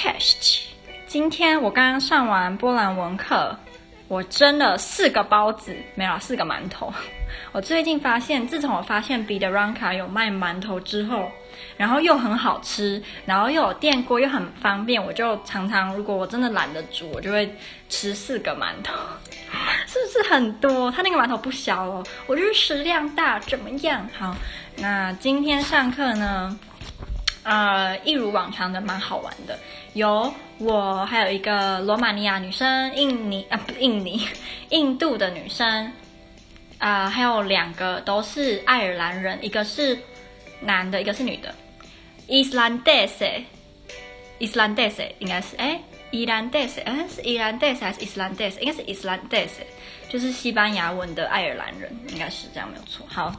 Cześć，今天我刚刚上完波兰文课，我蒸了四个包子，没有四个馒头。我最近发现，自从我发现 Biedronka 有卖馒头之后，然后又很好吃，然后又有电锅，又很方便，我就常常如果我真的懒得煮，我就会吃四个馒头，是不是很多？它那个馒头不小哦，我就是食量大，怎么样？好，那今天上课呢？呃，一如往常的蛮好玩的，有我还有一个罗马尼亚女生，印尼啊不印尼，印度的女生，啊、还有两个都是爱尔兰人，一个是男的，一个是女的，Islandese，Islandese 应该是哎，Islandese，哎是 Islandese 还是 Islandese？应该是 Islandese，就是西班牙文的爱尔兰人，应该是这样没有错。好。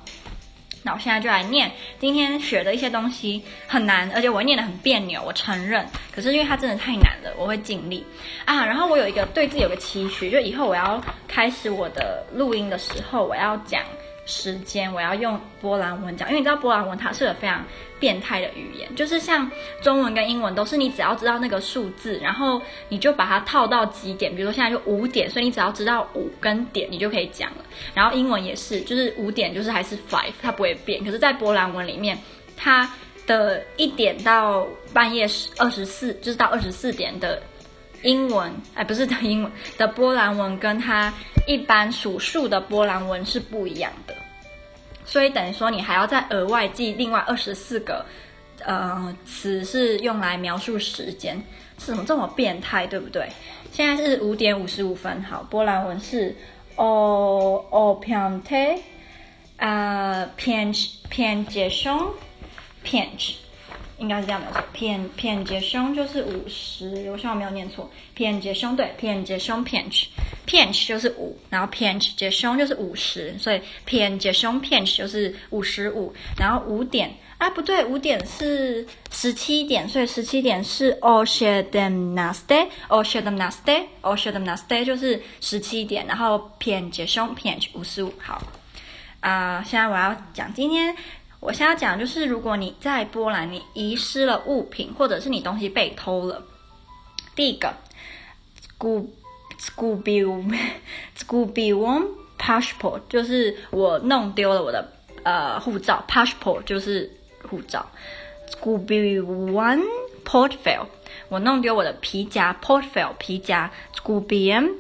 那我现在就来念今天学的一些东西，很难，而且我念得很别扭，我承认。可是因为它真的太难了，我会尽力啊。然后我有一个对自己有个期许，就以后我要开始我的录音的时候，我要讲。时间我要用波兰文讲，因为你知道波兰文它是个非常变态的语言，就是像中文跟英文都是你只要知道那个数字，然后你就把它套到几点，比如说现在就五点，所以你只要知道五跟点，你就可以讲了。然后英文也是，就是五点就是还是 five，它不会变。可是，在波兰文里面，它的一点到半夜十二十四，就是到二十四点的英文，哎，不是的英文的波兰文，跟它一般数数的波兰文是不一样的。所以等于说，你还要再额外记另外二十四个，呃，词是用来描述时间，是怎么这么变态，对不对？现在是五点五十五分，好，波兰文是 o o piąte，呃，pięć pięćdziesiąt，pięć，应该是这样没错。片片接胸就是五十，我希望没有念错。片接胸对，片接胸 pinch pinch 就是五，然后 pinch 接胸就是五十，所以片接胸 pinch 就是五十五，然后五点啊不对，五点是十七点，所以十七点是 o s h a d e m n a s t e o s h a d e m n a s t e o s h a d e m n a s t e 就是十七点，然后片接胸 pinch 五十五，好。啊、现在我要讲今天我现在要讲就是，如果你在波兰你遗失了物品，或者是你东西被偷了，第一个，古。Zgubiłam paszport 就是我弄丢了我的呃护照，passport 就是护照。Zgubiłam portfel 我弄丢我的皮夹，portfel 皮夹。Zgubiłam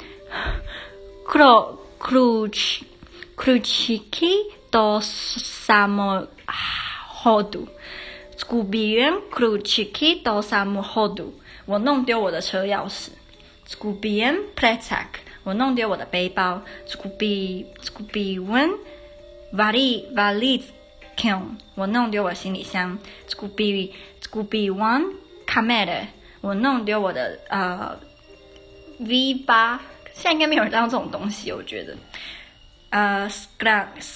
klucz kluczyki do samochodu Zgubiłam kluczyki do samochodu 我弄丢我的车钥匙。Zgubiłem plecak，我弄丢我的背包。Zgubi Zgubiłem walizkę，我弄丢我行李箱。Zgubi Zgubiłam kamerę，我弄丢我的呃 V 八，现在应该没有人在用这种东西，我觉得。呃 skrz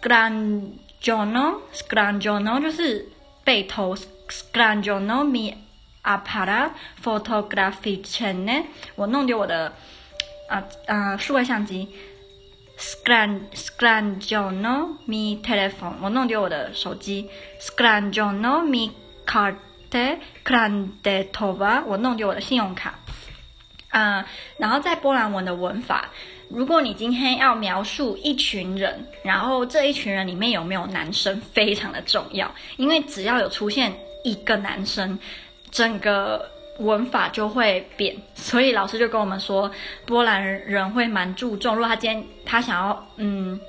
skradziono 就是被偷。Skradziono mi aparat fotograficzny，我弄丢我的啊啊数位相机。Skradziono mi telefon，我弄丢我的手机。Skradziono mi kartę kredytową，我弄丢我的信用卡。啊，然后在波兰文的文法，如果你今天要描述一群人，然后这一群人里面有没有男生，非常的重要，因为只要有出现一个男生。整个文法就会变，所以老师就跟我们说，波兰人会蛮注重，如果他今天他想要，嗯，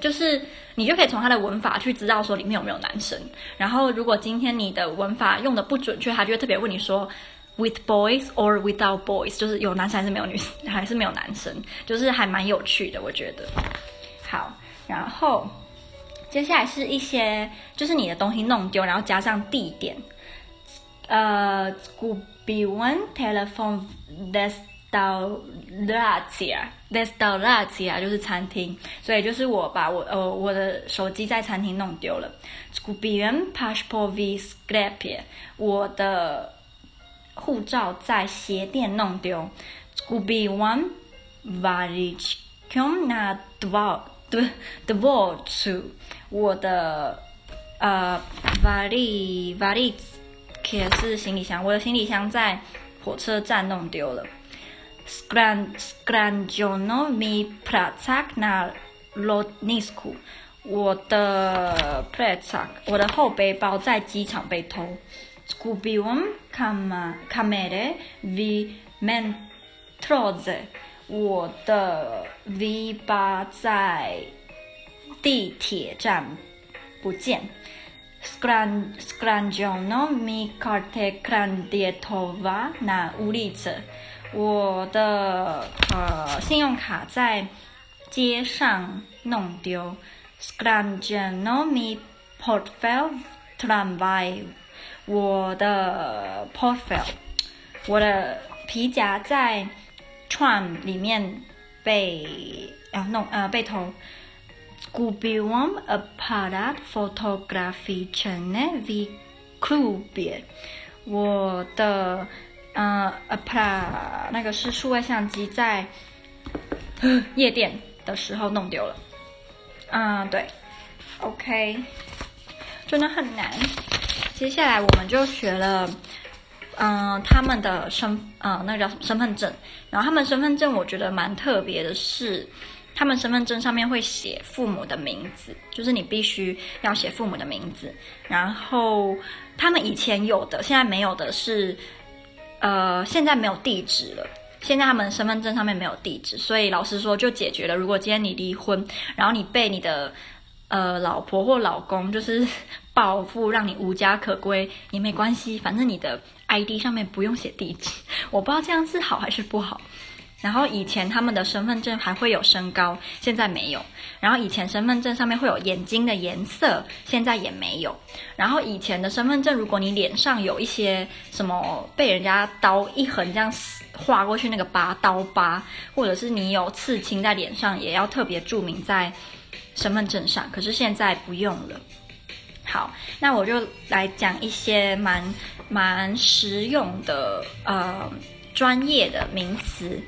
就是你就可以从他的文法去知道说里面有没有男生。然后如果今天你的文法用的不准确，他就会特别问你说，with boys or without boys，就是有男生还是没有女生，还是没有男生，就是还蛮有趣的，我觉得。好，然后接下来是一些就是你的东西弄丢，然后加上地点。呃，zgubiłem telefon w restauracji，restauracja 就是餐厅，所以就是我把我呃我的手机在餐厅弄丢了。zgubiłem paszport sklepie，我的护照在鞋店弄丢。zgubiłam walizkę na dworcu，我的呃 walizkę Rutschke 是行李箱，我的行李箱在火车站弄丢了。Skran skran jono mi pracak na lotnisku，我的 pracak 我的后背包在机场被偷。Zgubiłam kamerę w metrze，我的 V 八在地铁站不见。Skradziono mi kartę kredytową na ulicy，我的呃信用卡在街上弄丢。Skradziono mi portfel w tramwaju，我的 portfel，我的皮夹在 tram 里面被啊弄呃被偷。Zgubiłam aparat fotograficzny w klubie，我的呃 a part 那个是数位相机，在夜店的时候弄丢了。嗯、呃，对，OK，真的很难。接下来我们就学了，嗯、他们的身，呃，那个叫什么身份证。然后他们身份证我觉得蛮特别的是。他们身份证上面会写父母的名字，就是你必须要写父母的名字。然后他们以前有的，现在没有的是，呃，现在没有地址了。现在他们身份证上面没有地址，所以老实说就解决了。如果今天你离婚，然后你被你的呃老婆或老公就是 报复，让你无家可归也没关系，反正你的 ID 上面不用写地址。我不知道这样是好还是不好。然后以前他们的身份证还会有身高，现在没有。然后以前身份证上面会有眼睛的颜色，现在也没有。然后以前的身份证，如果你脸上有一些什么被人家刀一横这样划过去那个疤刀疤，或者是你有刺青在脸上，也要特别注明在身份证上。可是现在不用了。好，那我就来讲一些蛮蛮实用的呃专业的名词。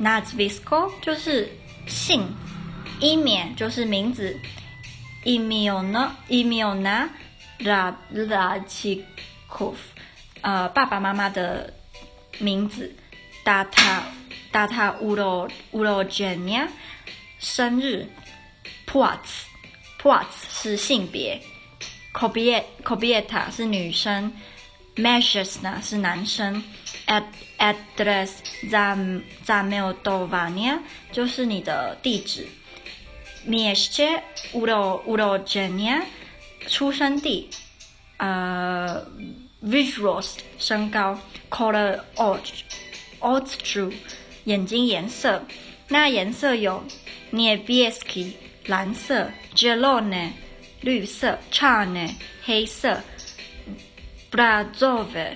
Nazvisko 就是姓，imię 就是名字 Imiona Imiona r a k o v 呃爸爸妈妈的名字 Data Data Uro Urojenia 生日，płac płac 是性别，kobieta kobieta 是女生，mężczyzna 是男生。Ad address zameldowania 就是你的地址。Miejsce urodzenia 出生地。呃，wzrost 身高。Kolor oczu 眼睛颜色。那颜色有 niebieski 蓝色，zielone，绿色，czarny 黑色，brązowy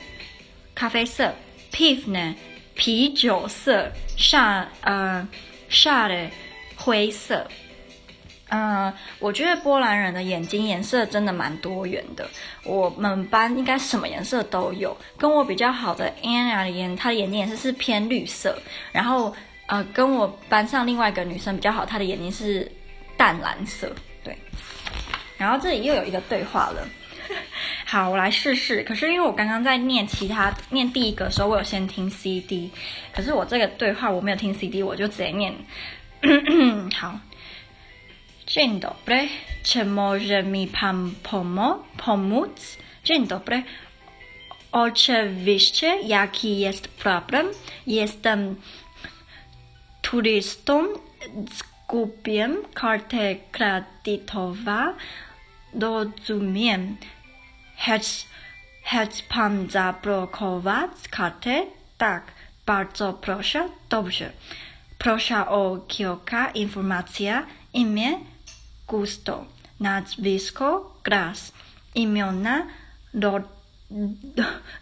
咖啡色。Piv 呢，啤酒色，煞呃煞的灰色，嗯，我觉得波兰人的眼睛颜色真的蛮多元的。我们班应该什么颜色都有。跟我比较好的 Anna 的眼，她的眼睛颜色是偏绿色。然后呃，跟我班上另外一个女生比较好，她的眼睛是淡蓝色。对，然后这里又有一个对话了。好，我来试试。可是因为我刚刚在念其他念第一个的时候，我有先听 CD，可是我这个对话我没有听 CD，我就直接念。好，Dzień dobry, czy może mi pan pomóc? Dzień dobry. Oczywiście, jaki jest problem? Jestem turystą, zgubiłem kartę kredytową. Rozumiem. Chce, chce pan zablokować kartę? Tak, bardzo proszę. Dobrze. Proszę o kilka informacji. Imię Gusto, nazwisko Gras, imiona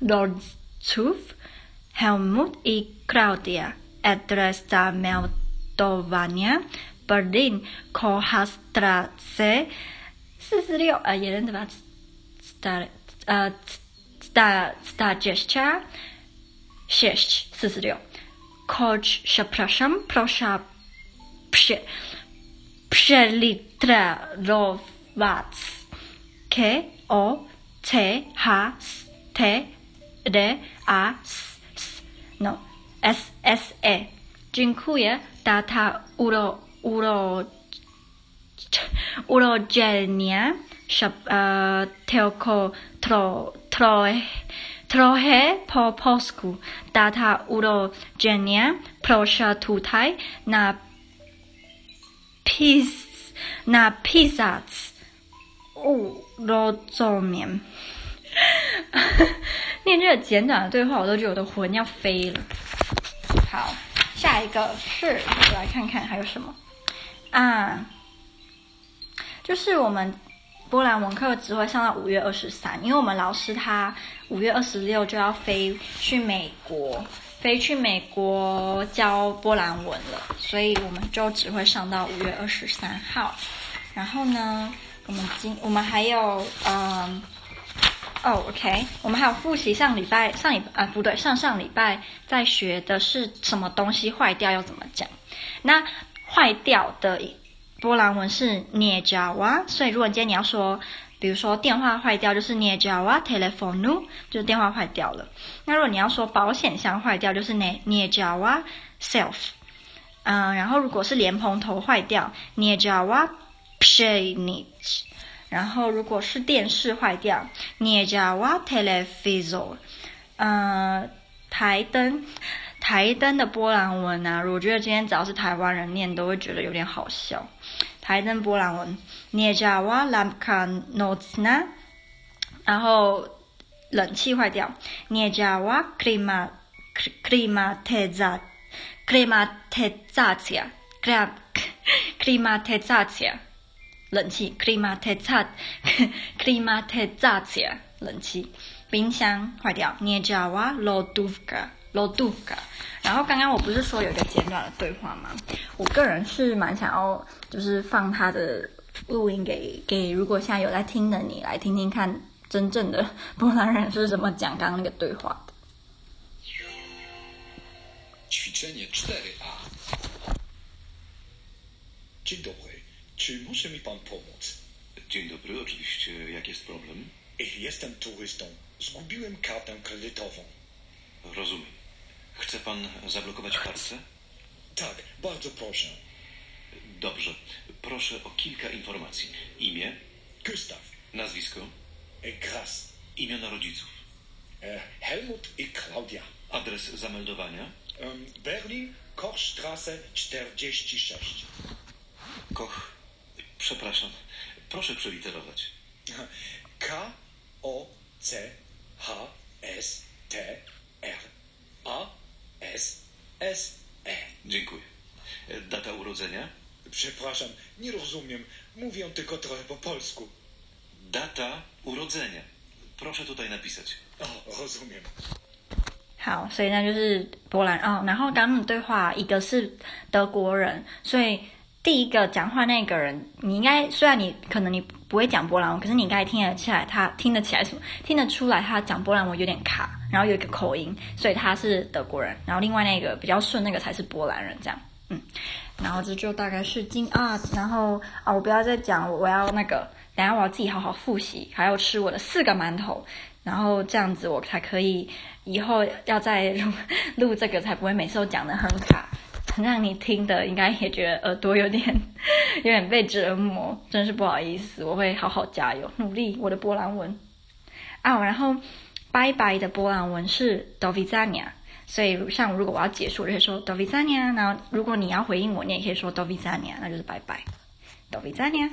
rodziców Helmut i Klaudia, adres zameldowania Berlin, Kochastrasse 四十六，呃，也认得吧？Star 呃，Star Stargestia sześć 四十六，Coach przepraszam proszę prze przeliterować K O C H te de a s s no s s e dziękuję tata uro uro urodzenia uh, tylko tro, trochę trochę po polsku data urodzenia proszę tutaj na pis napisać urozumiem 念这个简短的对话，我都觉得我的魂要飞了。好，下一个是，我来看看还有什么啊？就是我们波兰文课只会上到五月二十三，因为我们老师他五月二十六就要飞去美国，飞去美国教波兰文了，所以我们就只会上到五月二十三号。然后呢，我们今我们还有嗯。哦、，OK，我们还有复习上礼拜上礼啊不对，上上礼拜在学的是什么东西坏掉要怎么讲？那坏掉的波兰文是 nie działa，所以如果今天你要说，比如说电话坏掉就是 nie działa telefonu，就是电话坏掉了。那如果你要说保险箱坏掉就是 nie nie działa safe，嗯，然后如果是莲蓬头坏掉 nie działa pszenic 然后，如果是电视坏掉，nie działa telewizor。嗯，台灯，台灯的波兰文啊，我觉得今天只要是台湾人念，都会觉得有点好笑。台灯波兰文，nie działa lampka nocna。然后，冷气坏掉，nie działa klima klimatyzacja，klimatyzacja，klimatyzacja。冷气，klimatyzacja，klimatyzacja，冷气，冰箱坏掉，nie ja w lodówka lodówka，lodówka。然后刚刚我不是说有一个简短的对话吗？我个人是蛮想要，就是放他的录音给给，如果现在有在听的你来听听看，真正的波兰人是怎么讲刚刚那个对话的。Dzień dobry. Czy może mi pan pomóc? Dzień dobry, oczywiście. Jaki jest problem? Jestem turystą. Zgubiłem kartę kredytową. Rozumiem. Chce pan zablokować kartę? Tak, bardzo proszę. Dobrze. Proszę o kilka informacji. Imię? Gustav. Nazwisko? Gras. Imiona rodziców? E, Helmut i Klaudia. Adres zameldowania? Berlin, Kochstrasse 46. Koch Przepraszam. Proszę przeliterować. K, O, C, H, S, T, R, A, S, S, E. Dziękuję. Data urodzenia? Przepraszam, nie rozumiem. Mówię tylko trochę po polsku. Data urodzenia. Proszę tutaj napisać. O, rozumiem. 好，所以那就是波兰哦。然后刚刚的对话，一个是德国人，所以。第一个讲话那个人，你应该虽然你可能你不会讲波兰文，可是你应该听得起来，他听得起来什么？听得出来他讲波兰文有点卡，然后有一个口音，所以他是德国人。然后另外那个比较顺那个才是波兰人，这样，嗯。然后这就大概是今啊，然后啊，我不要再讲，我要那个，等下我要自己好好复习，还要吃我的四个馒头，然后这样子我才可以以后要再录录这个，才不会每次都讲得很卡。很让你听的应该也觉得耳朵有点 有点被折磨，真是不好意思。我会好好加油，努力我的波兰文啊。然后拜拜的波兰文是 Do widzenia，所以像如果我要结束，我就会说 Do widzenia。然后如果你要回应我，你也可以说 Do widzenia，那就是拜拜 Do widzenia。